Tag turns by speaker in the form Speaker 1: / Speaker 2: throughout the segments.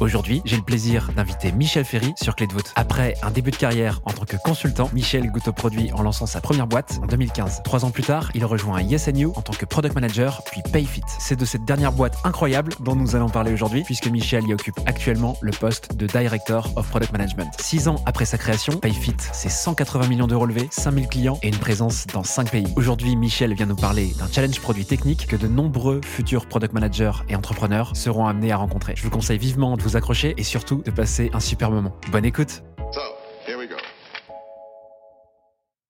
Speaker 1: Aujourd'hui, j'ai le plaisir d'inviter Michel Ferry sur Clé de voûte. Après un début de carrière en tant que consultant, Michel goûte au produit en lançant sa première boîte en 2015. Trois ans plus tard, il rejoint Yes You en tant que product manager, puis Payfit. C'est de cette dernière boîte incroyable dont nous allons parler aujourd'hui, puisque Michel y occupe actuellement le poste de Director of Product Management. Six ans après sa création, Payfit, c'est 180 millions d'euros levés, 5000 clients et une présence dans 5 pays. Aujourd'hui, Michel vient nous parler d'un challenge produit technique que de nombreux futurs product managers et entrepreneurs seront amenés à rencontrer. Je vous conseille vivement de vous accrocher et surtout de passer un super moment. Bonne écoute.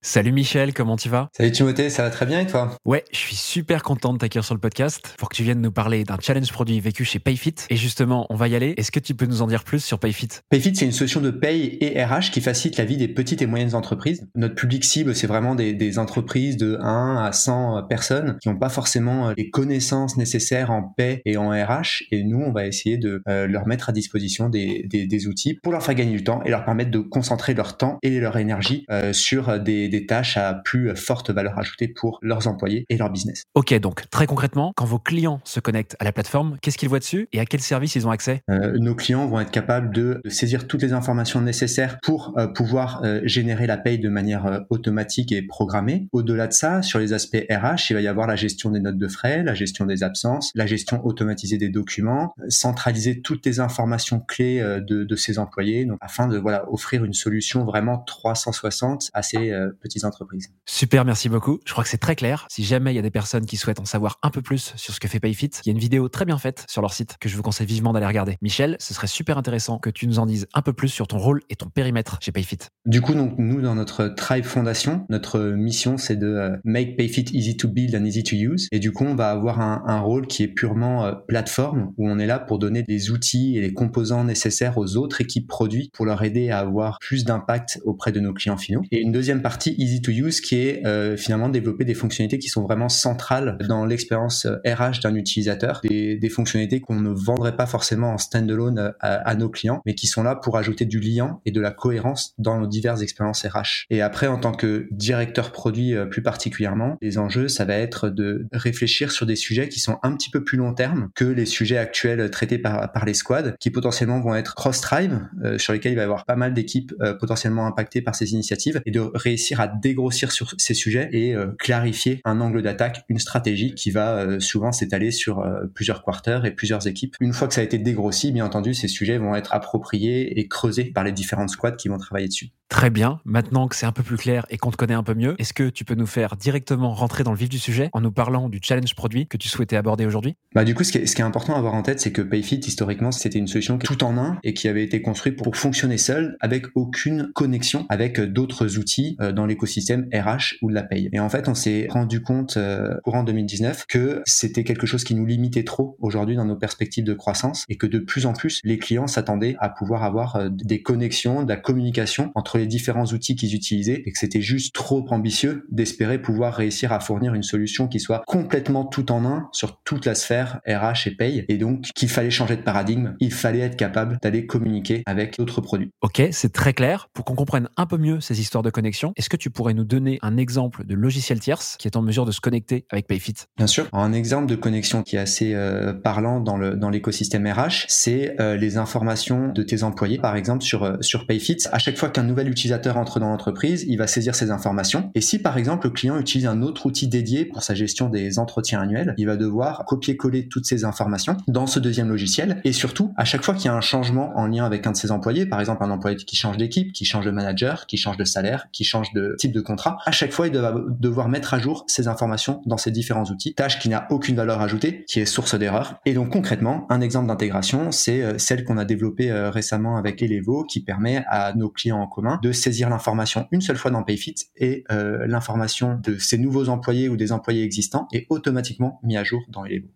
Speaker 1: Salut Michel, comment tu vas?
Speaker 2: Salut Timothée, ça va très bien et toi?
Speaker 1: Ouais, je suis super content de t'accueillir sur le podcast pour que tu viennes nous parler d'un challenge produit vécu chez Payfit. Et justement, on va y aller. Est-ce que tu peux nous en dire plus sur Payfit?
Speaker 2: Payfit, c'est une solution de paye et RH qui facilite la vie des petites et moyennes entreprises. Notre public cible, c'est vraiment des, des entreprises de 1 à 100 personnes qui n'ont pas forcément les connaissances nécessaires en paie et en RH. Et nous, on va essayer de euh, leur mettre à disposition des, des, des outils pour leur faire gagner du temps et leur permettre de concentrer leur temps et leur énergie euh, sur des, des tâches à plus forte valeur ajoutée pour leurs employés et leur business.
Speaker 1: Ok, donc très concrètement, quand vos clients se connectent à la plateforme, qu'est-ce qu'ils voient dessus et à quels services ils ont accès?
Speaker 2: Euh, nos clients vont être capables de, de saisir toutes les informations nécessaires pour euh, pouvoir euh, générer la paye de manière euh, automatique et programmée. Au-delà de ça, sur les aspects RH, il va y avoir la gestion des notes de frais, la gestion des absences, la gestion automatisée des documents, euh, centraliser toutes les informations clés euh, de, de ces employés, donc, afin de voilà offrir une solution vraiment 360 à ces petites entreprises.
Speaker 1: Super, merci beaucoup. Je crois que c'est très clair. Si jamais il y a des personnes qui souhaitent en savoir un peu plus sur ce que fait Payfit, il y a une vidéo très bien faite sur leur site que je vous conseille vivement d'aller regarder. Michel, ce serait super intéressant que tu nous en dises un peu plus sur ton rôle et ton périmètre chez Payfit.
Speaker 2: Du coup, donc nous dans notre Tribe Foundation, notre mission c'est de euh, make PayFit easy to build and easy to use. Et du coup, on va avoir un, un rôle qui est purement euh, plateforme où on est là pour donner des outils et les composants nécessaires aux autres équipes produits pour leur aider à avoir plus d'impact auprès de nos clients finaux. Et une deuxième partie easy to use qui est euh, finalement développer des fonctionnalités qui sont vraiment centrales dans l'expérience euh, RH d'un utilisateur, des, des fonctionnalités qu'on ne vendrait pas forcément en standalone euh, à, à nos clients, mais qui sont là pour ajouter du lien et de la cohérence dans nos diverses expériences RH. Et après, en tant que directeur produit euh, plus particulièrement, les enjeux, ça va être de réfléchir sur des sujets qui sont un petit peu plus long terme que les sujets actuels traités par, par les squads, qui potentiellement vont être cross-tribe, euh, sur lesquels il va y avoir pas mal d'équipes euh, potentiellement impactées par ces initiatives, et de réussir à dégrossir sur ces sujets et euh, clarifier un angle d'attaque, une stratégie qui va euh, souvent s'étaler sur euh, plusieurs quarters et plusieurs équipes. Une fois que ça a été dégrossi, bien entendu, ces sujets vont être appropriés et creusés par les différentes squads qui vont travailler dessus.
Speaker 1: Très bien. Maintenant que c'est un peu plus clair et qu'on te connaît un peu mieux, est-ce que tu peux nous faire directement rentrer dans le vif du sujet en nous parlant du challenge produit que tu souhaitais aborder aujourd'hui?
Speaker 2: Bah du coup, ce qui, est, ce qui est important à avoir en tête, c'est que Payfit, historiquement, c'était une solution tout en un et qui avait été construite pour fonctionner seule avec aucune connexion avec euh, d'autres outils euh, dans l'écosystème RH ou de la paye. Et en fait, on s'est rendu compte euh, courant 2019 que c'était quelque chose qui nous limitait trop aujourd'hui dans nos perspectives de croissance et que de plus en plus, les clients s'attendaient à pouvoir avoir euh, des connexions, de la communication entre les différents outils qu'ils utilisaient et que c'était juste trop ambitieux d'espérer pouvoir réussir à fournir une solution qui soit complètement tout en un sur toute la sphère RH et paye et donc qu'il fallait changer de paradigme, il fallait être capable d'aller communiquer avec d'autres produits.
Speaker 1: Ok, c'est très clair. Pour qu'on comprenne un peu mieux ces histoires de connexion, est-ce que tu pourrais nous donner un exemple de logiciel tierce qui est en mesure de se connecter avec Payfit?
Speaker 2: Bien sûr. Un exemple de connexion qui est assez euh, parlant dans le dans l'écosystème RH, c'est euh, les informations de tes employés. Par exemple, sur euh, sur Payfit, à chaque fois qu'un nouvel utilisateur entre dans l'entreprise, il va saisir ces informations. Et si par exemple le client utilise un autre outil dédié pour sa gestion des entretiens annuels, il va devoir copier-coller toutes ces informations dans ce deuxième logiciel. Et surtout, à chaque fois qu'il y a un changement en lien avec un de ses employés, par exemple un employé qui change d'équipe, qui change de manager, qui change de salaire, qui change de type de contrat, à chaque fois il va devoir mettre à jour ces informations dans ces différents outils, tâche qui n'a aucune valeur ajoutée, qui est source d'erreur. Et donc concrètement, un exemple d'intégration, c'est euh, celle qu'on a développée euh, récemment avec Elevo, qui permet à nos clients en commun de saisir l'information une seule fois dans Payfit et euh, l'information de ces nouveaux employés ou des employés existants est automatiquement mis à jour dans Elevo.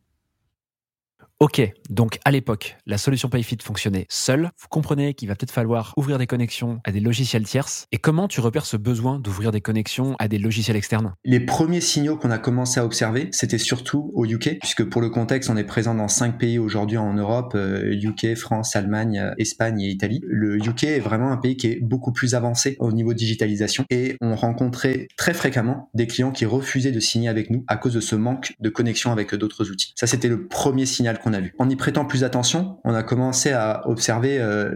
Speaker 1: Ok, donc à l'époque, la solution PayFit fonctionnait seule. Vous comprenez qu'il va peut-être falloir ouvrir des connexions à des logiciels tierces. Et comment tu repères ce besoin d'ouvrir des connexions à des logiciels externes?
Speaker 2: Les premiers signaux qu'on a commencé à observer, c'était surtout au UK, puisque pour le contexte, on est présent dans cinq pays aujourd'hui en Europe, UK, euh, France, Allemagne, euh, Espagne et Italie. Le UK est vraiment un pays qui est beaucoup plus avancé au niveau digitalisation et on rencontrait très fréquemment des clients qui refusaient de signer avec nous à cause de ce manque de connexion avec d'autres outils. Ça, c'était le premier signal qu'on a vu. En y prêtant plus attention, on a commencé à observer euh,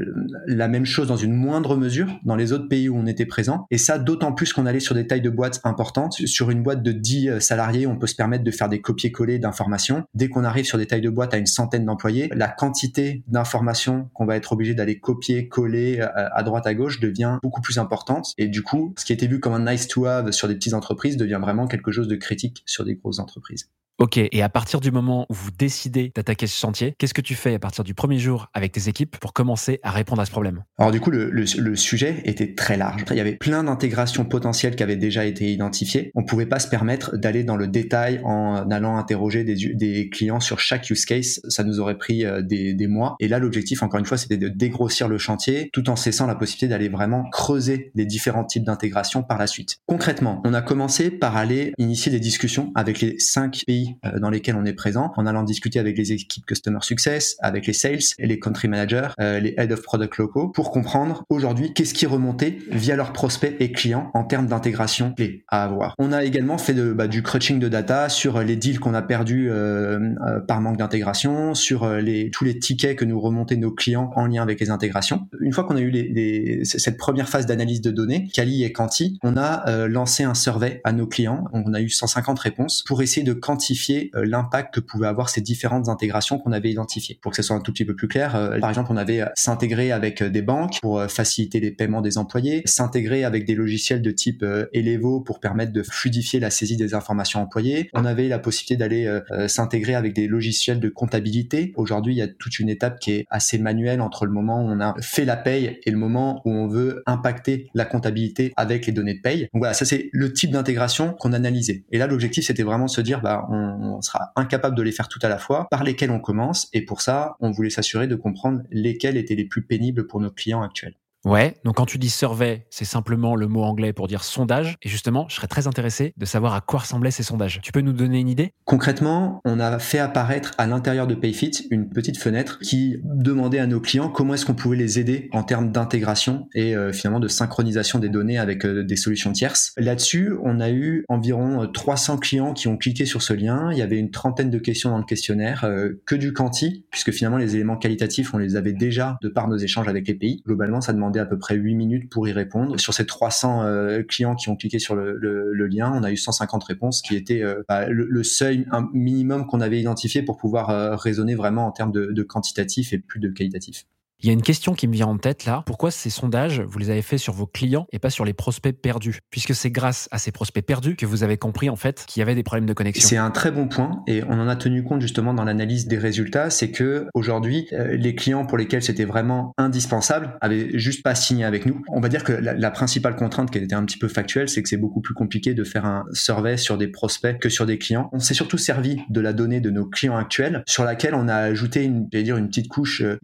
Speaker 2: la même chose dans une moindre mesure dans les autres pays où on était présent. Et ça, d'autant plus qu'on allait sur des tailles de boîtes importantes. Sur une boîte de 10 euh, salariés, on peut se permettre de faire des copier-coller d'informations. Dès qu'on arrive sur des tailles de boîtes à une centaine d'employés, la quantité d'informations qu'on va être obligé d'aller copier, coller euh, à droite à gauche devient beaucoup plus importante. Et du coup, ce qui était vu comme un nice to have sur des petites entreprises devient vraiment quelque chose de critique sur des grosses entreprises.
Speaker 1: Ok, et à partir du moment où vous décidez d'attaquer ce chantier, qu'est-ce que tu fais à partir du premier jour avec tes équipes pour commencer à répondre à ce problème?
Speaker 2: Alors du coup, le, sujet était très large. Il y avait plein d'intégrations potentielles qui avaient déjà été identifiées. On pouvait pas se permettre d'aller dans le détail en allant interroger des, clients sur chaque use case. Ça nous aurait pris euh, des, des mois. Et là, l'objectif, encore une fois, c'était de dégrossir le chantier tout en cessant la possibilité d'aller vraiment creuser les différents types d'intégration par la suite. Concrètement, on a commencé par aller initier des discussions avec les cinq pays euh, dans lesquels on est présent, en allant discuter avec les équipes Customer Success, avec les Sales les Country Managers, euh, les Head of Product locaux, pour comprendre aujourd'hui qu'est-ce qui remontait via leurs prospects et clients en termes d'intégration clé à avoir. On a également fait de, bah, du crunching de data sur les deals qu'on a perdus euh, par manque d'intégration, sur les, tous les tickets que nous remontaient nos clients en lien avec les intégrations. Une fois qu'on a eu les, cette première phase d'analyse de données, Kali et Quanti, on a lancé un survey à nos clients. On a eu 150 réponses pour essayer de quantifier euh, l'impact que pouvaient avoir ces différentes intégrations qu'on avait identifiées. Pour que ce soit un tout petit peu plus clair, euh, par exemple, on avait euh, s'intégrer avec des banques pour faciliter les paiements des employés, s'intégrer avec des logiciels de type Elevo pour permettre de fluidifier la saisie des informations employées. On avait la possibilité d'aller s'intégrer avec des logiciels de comptabilité. Aujourd'hui, il y a toute une étape qui est assez manuelle entre le moment où on a fait la paye et le moment où on veut impacter la comptabilité avec les données de paye. Donc voilà, ça c'est le type d'intégration qu'on analysait. Et là, l'objectif c'était vraiment de se dire, bah, on, on sera incapable de les faire tout à la fois, par lesquels on commence, et pour ça, on voulait s'assurer de comprendre lesquels étaient les plus pénibles pour nos clients actuels.
Speaker 1: Ouais, donc quand tu dis survey, c'est simplement le mot anglais pour dire sondage. Et justement, je serais très intéressé de savoir à quoi ressemblaient ces sondages. Tu peux nous donner une idée?
Speaker 2: Concrètement, on a fait apparaître à l'intérieur de PayFit une petite fenêtre qui demandait à nos clients comment est-ce qu'on pouvait les aider en termes d'intégration et euh, finalement de synchronisation des données avec euh, des solutions tierces. Là-dessus, on a eu environ 300 euh, clients qui ont cliqué sur ce lien. Il y avait une trentaine de questions dans le questionnaire, que du quanti, puisque finalement les éléments qualitatifs, on les avait déjà de par nos échanges avec les pays. Globalement, ça demandait à peu près 8 minutes pour y répondre. Sur ces 300 euh, clients qui ont cliqué sur le, lien, on a eu 150 réponses qui étaient euh, bah, le, seuil minimum qu'on avait identifié pour pouvoir euh, raisonner vraiment en termes de quantitatif et plus de qualitatif.
Speaker 1: Il y a une question qui me vient en tête là. Pourquoi ces sondages, vous les avez faits sur vos clients et pas sur les prospects perdus? Puisque c'est grâce à ces prospects perdus que vous avez compris en fait qu'il y avait des problèmes de connexion.
Speaker 2: C'est un très bon point et on en a tenu compte justement dans l'analyse des résultats. C'est que aujourd'hui, euh, les clients pour lesquels c'était vraiment indispensable avaient juste pas signé avec nous. On va dire que la, principale contrainte qui était un petit peu factuelle, c'est que c'est beaucoup plus compliqué de faire un survey sur des prospects que sur des clients. On s'est surtout servi de la donnée de nos clients actuels sur laquelle on a ajouté une, dire une petite couche euh,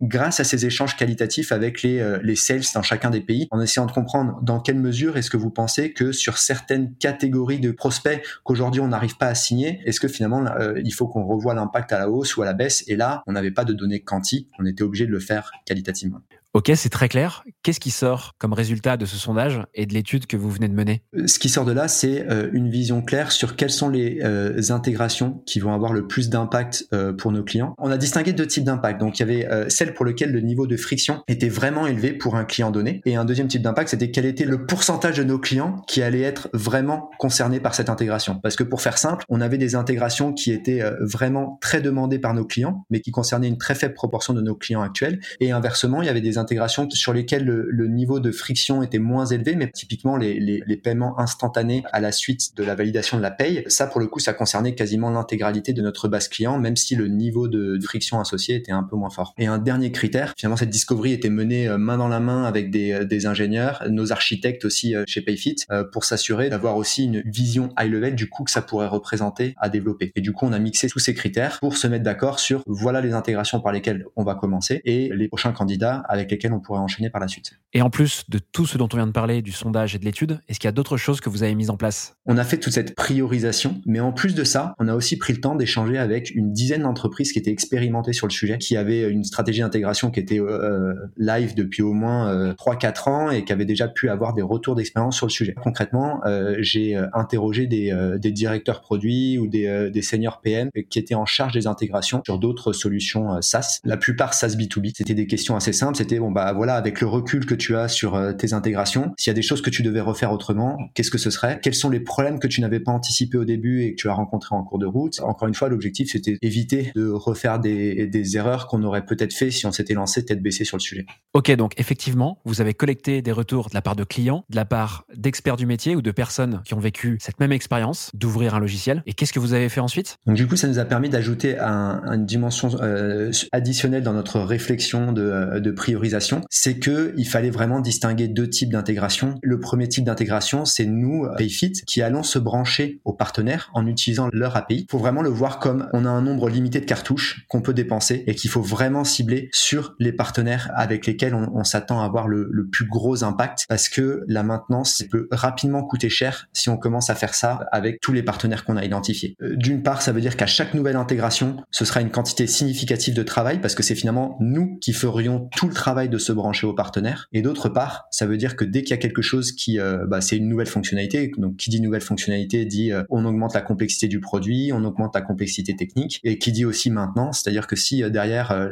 Speaker 2: grâce à ces échanges qualitatifs avec les, euh, les sales dans chacun des pays, en essayant de comprendre dans quelle mesure est-ce que vous pensez que sur certaines catégories de prospects qu'aujourd'hui on n'arrive pas à signer, est-ce que finalement euh, il faut qu'on revoie l'impact à la hausse ou à la baisse? Et là, on n'avait pas de données quanti, on était obligé de le faire qualitativement.
Speaker 1: Ok, c'est très clair. Qu'est-ce qui sort comme résultat de ce sondage et de l'étude que vous venez de mener?
Speaker 2: Ce qui sort de là, c'est euh, une vision claire sur quelles sont les euh, intégrations qui vont avoir le plus d'impact euh, pour nos clients. On a distingué deux types d'impact. Donc il y avait celle pour lequel le niveau de friction était vraiment élevé pour un client donné, et un deuxième type d'impact, c'était quel était le pourcentage de nos clients qui allaient être vraiment concernés par cette intégration. Parce que pour faire simple, on avait des intégrations qui étaient vraiment très demandées par nos clients, mais qui concernaient une très faible proportion de nos clients actuels, et inversement, il y avait des intégrations sur lesquelles le, niveau de friction était moins élevé, mais typiquement les, les, paiements instantanés à la suite de la validation de la paye. Ça, pour le coup, ça concernait quasiment l'intégralité de notre base client, même si le niveau de, friction associé était un peu moins fort. Et un dernier critère, finalement, cette discovery était menée main dans la main avec des, des ingénieurs, nos architectes aussi chez Payfit, pour s'assurer d'avoir aussi une vision high level du coût que ça pourrait représenter à développer. Et du coup, on a mixé tous ces critères pour se mettre d'accord sur voilà les intégrations par lesquelles on va commencer et les prochains candidats avec lesquels on pourrait enchaîner par la suite.
Speaker 1: Et en plus de tout ce dont on vient de parler, du sondage et de l'étude, est-ce qu'il y a d'autres choses que vous avez mises en place?
Speaker 2: On a fait toute cette priorisation, mais en plus de ça, on a aussi pris le temps d'échanger avec une dizaine d'entreprises qui étaient expérimentées sur le sujet, qui avaient une stratégie d'intégration qui était euh, live depuis au moins euh, 3-4 ans et qui avaient déjà pu avoir des retours d'expérience sur le sujet. Concrètement, euh, j'ai euh, interrogé des, euh, des, directeurs produits ou des, des seniors PM qui étaient en charge des intégrations sur d'autres solutions SaaS. La plupart SaaS B2B. C'était des questions assez simples. C'était bon bah voilà avec le recul que tu as sur tes intégrations, s'il y a des choses que tu devais refaire autrement, qu'est-ce que ce serait? Quels sont les problèmes que tu n'avais pas anticipés au début et que tu as rencontrés en cours de route? Encore une fois, l'objectif c'était éviter de refaire des, des erreurs qu'on aurait peut-être fait si on s'était lancé tête baissée sur le sujet.
Speaker 1: Ok, donc effectivement, vous avez collecté des retours de la part de clients, de la part d'experts du métier ou de personnes qui ont vécu cette même expérience d'ouvrir un logiciel. Et qu'est-ce que vous avez fait ensuite?
Speaker 2: Donc du coup, ça nous a permis d'ajouter un, une dimension euh, additionnelle dans notre réflexion de, euh, de priorisation. C'est que il fallait vraiment distinguer deux types d'intégration. Le premier type d'intégration, c'est nous, Payfit, qui allons se brancher aux partenaires en utilisant leur API. Faut vraiment le voir comme on a un nombre limité de cartouches qu'on peut dépenser et qu'il faut vraiment cibler sur les partenaires avec lesquels on, on s'attend à avoir le, le plus gros impact parce que la maintenance peut rapidement coûter cher si on commence à faire ça avec tous les partenaires qu'on a identifiés. Euh, d'une part, ça veut dire qu'à chaque nouvelle intégration, ce sera une quantité significative de travail parce que c'est finalement nous qui ferions tout le travail de se brancher aux partenaires. Et d'autre part, ça veut dire que dès qu'il y a quelque chose qui, euh, bah, c'est une nouvelle fonctionnalité, donc qui dit nouvelle fonctionnalité dit euh, on augmente la complexité du produit, on augmente la complexité technique, et qui dit aussi maintenance, c'est-à-dire que si derrière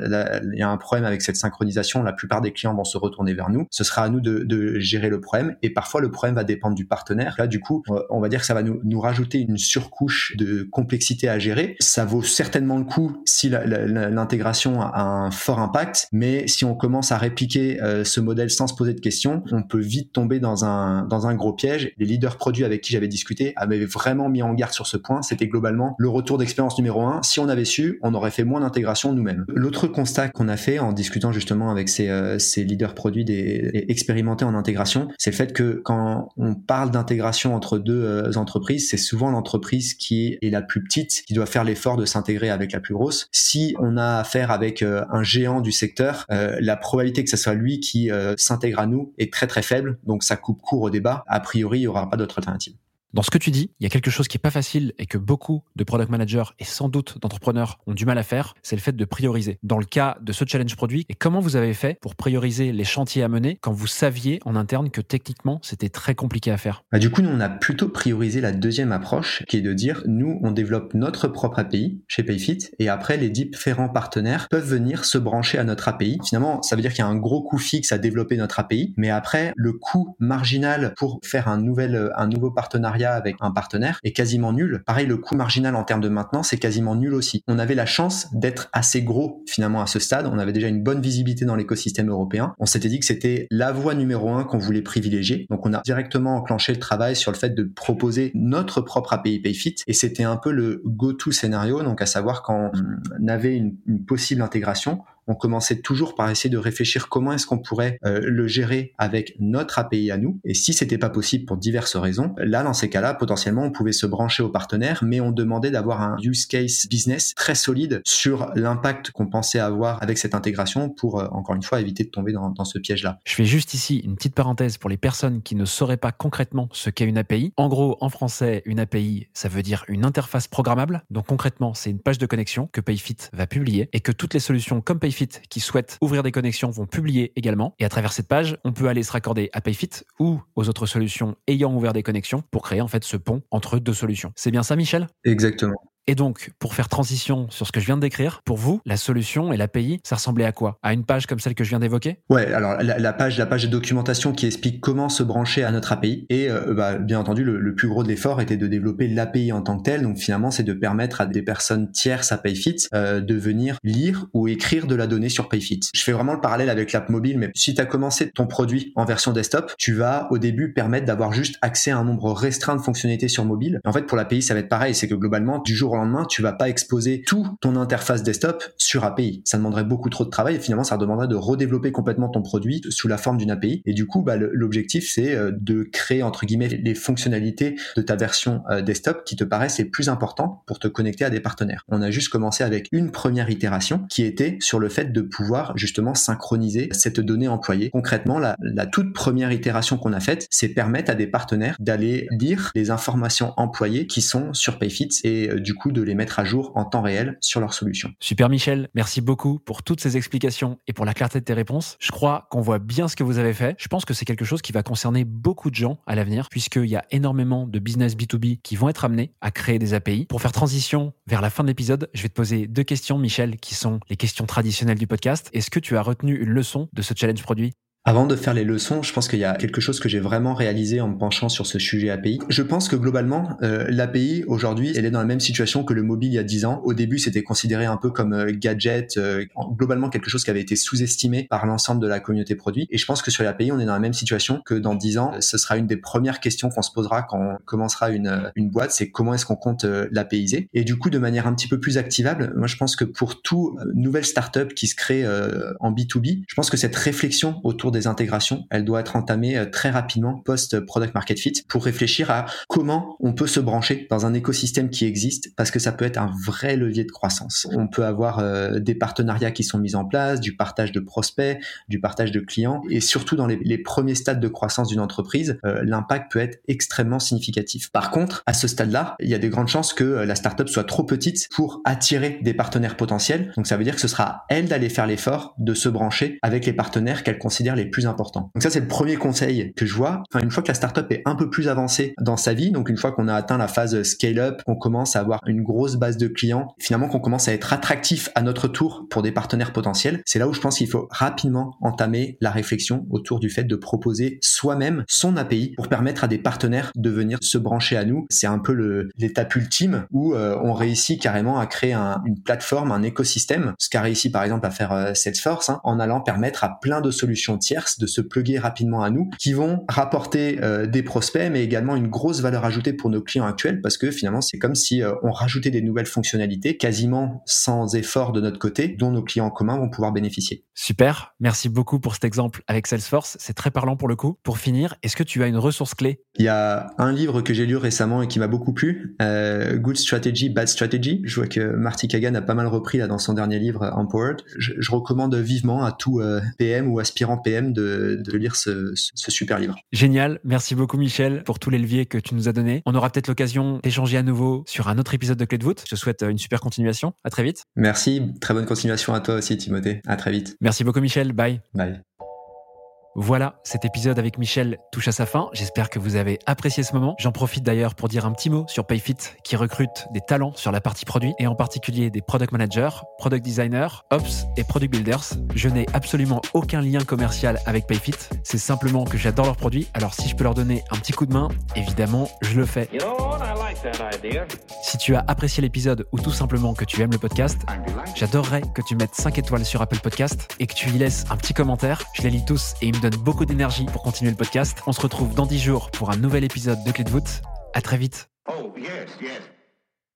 Speaker 2: il y a un problème avec cette synchronisation, la plupart des clients vont se retourner vers nous. Ce sera à nous de, de gérer le problème. Et parfois, le problème va dépendre du partenaire. Là, du coup, on va dire que ça va nous, nous rajouter une surcouche de complexité à gérer. Ça vaut certainement le coup si l'intégration a un fort impact, mais si on commence à répliquer euh, ce modèle sans se poser de questions, on peut vite tomber dans un, dans un gros piège. Les leaders produits avec qui j'avais discuté avaient vraiment mis en garde sur ce point. C'était globalement le retour d'expérience numéro un. Si on avait su, on aurait fait moins d'intégration nous-mêmes. L'autre constat qu'on a fait en discutant justement avec ces, euh, ces leaders produits des, expérimentés en intégration, c'est le fait que quand on parle d'intégration entre deux euh, entreprises, c'est souvent l'entreprise qui est la plus petite qui doit faire l'effort de s'intégrer avec la plus grosse. Si on a affaire avec un géant du secteur, la probabilité que ce soit lui qui s'intègre à nous est très très faible, donc ça coupe court au débat. A priori, il n'y aura pas d'autre alternative.
Speaker 1: Dans ce que tu dis, il y a quelque chose qui est pas facile et que beaucoup de product managers et sans doute d'entrepreneurs ont du mal à faire, c'est le fait de prioriser. Dans le cas de ce challenge produit, et comment vous avez fait pour prioriser les chantiers à mener quand vous saviez en interne que techniquement c'était très compliqué à faire?
Speaker 2: Bah, Du coup, nous on a plutôt priorisé la deuxième approche qui est de dire nous on développe notre propre API chez Payfit et après les différents partenaires peuvent venir se brancher à notre API. Finalement, ça veut dire qu'il y a un gros coût fixe à développer notre API, mais après le coût marginal pour faire un nouvel un nouveau partenariat avec un partenaire est quasiment nul. Pareil, le coût marginal en termes de maintenance est quasiment nul aussi. On avait la chance d'être assez gros finalement à ce stade. On avait déjà une bonne visibilité dans l'écosystème européen. On s'était dit que c'était la voie numéro un qu'on voulait privilégier. Donc on a directement enclenché le travail sur le fait de proposer notre propre API PayFit et c'était un peu le go-to scénario. Donc à savoir quand on avait une, une possible intégration, on commençait toujours par essayer de réfléchir comment est-ce qu'on pourrait euh, le gérer avec notre API à nous. Et si c'était pas possible pour diverses raisons, là, dans ces cas-là, potentiellement, on pouvait se brancher au partenaire, mais on demandait d'avoir un use case business très solide sur l'impact qu'on pensait avoir avec cette intégration pour, euh, encore une fois, éviter de tomber dans, dans ce piège-là.
Speaker 1: Je fais juste ici une petite parenthèse pour les personnes qui ne sauraient pas concrètement ce qu'est une API. En gros, en français, une API, ça veut dire une interface programmable. Donc concrètement, c'est une page de connexion que PayFit va publier et que toutes les solutions comme PayFit qui souhaitent ouvrir des connexions vont publier également. Et à travers cette page, on peut aller se raccorder à PayFit ou aux autres solutions ayant ouvert des connexions pour créer en fait ce pont entre deux solutions. C'est bien ça, Michel?
Speaker 2: Exactement.
Speaker 1: Et donc, pour faire transition sur ce que je viens de décrire, pour vous, la solution et l'API, ça ressemblait à quoi? À une page comme celle que je viens d'évoquer?
Speaker 2: Ouais, alors la, page, la page de documentation qui explique comment se brancher à notre API. Et euh, bah, bien entendu, le, plus gros de l'effort était de développer l'API en tant que tel. Donc finalement, c'est de permettre à des personnes tierces à PayFit euh, de venir lire ou écrire de la donnée sur PayFit. Je fais vraiment le parallèle avec l'app mobile, mais si tu as commencé ton produit en version desktop, tu vas au début permettre d'avoir juste accès à un nombre restreint de fonctionnalités sur mobile. En fait, pour l'API, ça va être pareil. C'est que globalement, du jour au lendemain, tu vas pas exposer tout ton interface desktop sur API. Ça demanderait beaucoup trop de travail et finalement, ça demanderait de redévelopper complètement ton produit sous la forme d'une API. Et du coup, bah, l'objectif, c'est euh, de créer, entre guillemets, les fonctionnalités de ta version euh, desktop qui te paraissent les plus importantes pour te connecter à des partenaires. On a juste commencé avec une première itération qui était sur le fait de pouvoir justement synchroniser cette donnée employée. Concrètement, la, toute première itération qu'on a faite, c'est permettre à des partenaires d'aller lire les informations employées qui sont sur PayFit et euh, du coup de les mettre à jour en temps réel sur leur solution.
Speaker 1: Super Michel, merci beaucoup pour toutes ces explications et pour la clarté de tes réponses. Je crois qu'on voit bien ce que vous avez fait. Je pense que c'est quelque chose qui va concerner beaucoup de gens à l'avenir puisqu'il y a énormément de business B2B qui vont être amenés à créer des API. Pour faire transition vers la fin de l'épisode, je vais te poser deux questions Michel qui sont les questions traditionnelles du podcast. Est-ce que tu as retenu une leçon de ce challenge produit?
Speaker 2: Avant de faire les leçons, je pense qu'il y a quelque chose que j'ai vraiment réalisé en me penchant sur ce sujet API. Je pense que globalement, euh, l'API aujourd'hui, elle est dans la même situation que le mobile il y a 10 ans. Au début, c'était considéré un peu comme euh, gadget, euh, globalement quelque chose qui avait été sous-estimé par l'ensemble de la communauté produit. Et je pense que sur l'API, on est dans la même situation que dans 10 ans. Ce sera une des premières questions qu'on se posera quand on commencera une, une boîte, c'est comment est-ce qu'on compte l'APIser. Et du coup, de manière un petit peu plus activable, moi je pense que pour toute nouvelle startup qui se crée en B2B, je pense que cette réflexion autour des intégrations, elle doit être entamée euh, très rapidement post-product market fit pour réfléchir à comment on peut se brancher dans un écosystème qui existe parce que ça peut être un vrai levier de croissance. On peut avoir euh, des partenariats qui sont mis en place, du partage de prospects, du partage de clients et surtout dans les, premiers stades de croissance d'une entreprise, euh, l'impact peut être extrêmement significatif. Par contre, à ce stade-là, il y a de grandes chances que la startup soit trop petite pour attirer des partenaires potentiels. Donc ça veut dire que ce sera à elle d'aller faire l'effort de se brancher avec les partenaires qu'elle considère les plus importants. Donc ça, c'est le premier conseil que je vois. Enfin, une fois que la startup est un peu plus avancée dans sa vie, donc une fois qu'on a atteint la phase scale-up, qu'on commence à avoir une grosse base de clients, finalement qu'on commence à être attractif à notre tour pour des partenaires potentiels, c'est là où je pense qu'il faut rapidement entamer la réflexion autour du fait de proposer soi-même son API pour permettre à des partenaires de venir se brancher à nous. C'est un peu l'étape ultime où euh, on réussit carrément à créer une plateforme, un écosystème, ce qu'a réussi par exemple à faire euh, Salesforce, hein, en allant permettre à plein de solutions de se plugger rapidement à nous, qui vont rapporter euh, des prospects, mais également une grosse valeur ajoutée pour nos clients actuels, parce que finalement, c'est comme si euh, on rajoutait des nouvelles fonctionnalités, quasiment sans effort de notre côté, dont nos clients communs vont pouvoir bénéficier.
Speaker 1: Super, merci beaucoup pour cet exemple avec Salesforce, c'est très parlant pour le coup. Pour finir, est-ce que tu as une ressource clé?
Speaker 2: Il y a un livre que j'ai lu récemment et qui m'a beaucoup plu, euh, Good Strategy, Bad Strategy. Je vois que Marty Kagan a pas mal repris là dans son dernier livre Empowered. Je, je recommande vivement à tout PM ou aspirant PM de, lire ce, super livre.
Speaker 1: Génial. Merci beaucoup, Michel, pour tous les leviers que tu nous as donnés. On aura peut-être l'occasion d'échanger à nouveau sur un autre épisode de Clé de voûte. Je te souhaite une super continuation. À très vite.
Speaker 2: Merci. Très bonne continuation à toi aussi, Timothée. À très vite.
Speaker 1: Merci beaucoup, Michel. Bye.
Speaker 2: Bye.
Speaker 1: Voilà, cet épisode avec Michel touche à sa fin. J'espère que vous avez apprécié ce moment. J'en profite d'ailleurs pour dire un petit mot sur PayFit qui recrute des talents sur la partie produit et en particulier des product managers, product designers, ops et product builders. Je n'ai absolument aucun lien commercial avec PayFit. C'est simplement que j'adore leurs produits. Alors si je peux leur donner un petit coup de main, évidemment, je le fais. Si tu as apprécié l'épisode ou tout simplement que tu aimes le podcast, j'adorerais que tu mettes 5 étoiles sur Apple Podcast et que tu y laisses un petit commentaire. Je les lis tous et ils me donnent beaucoup d'énergie pour continuer le podcast. On se retrouve dans 10 jours pour un nouvel épisode de Clé de voûte. À très vite. Oh, yes, yes.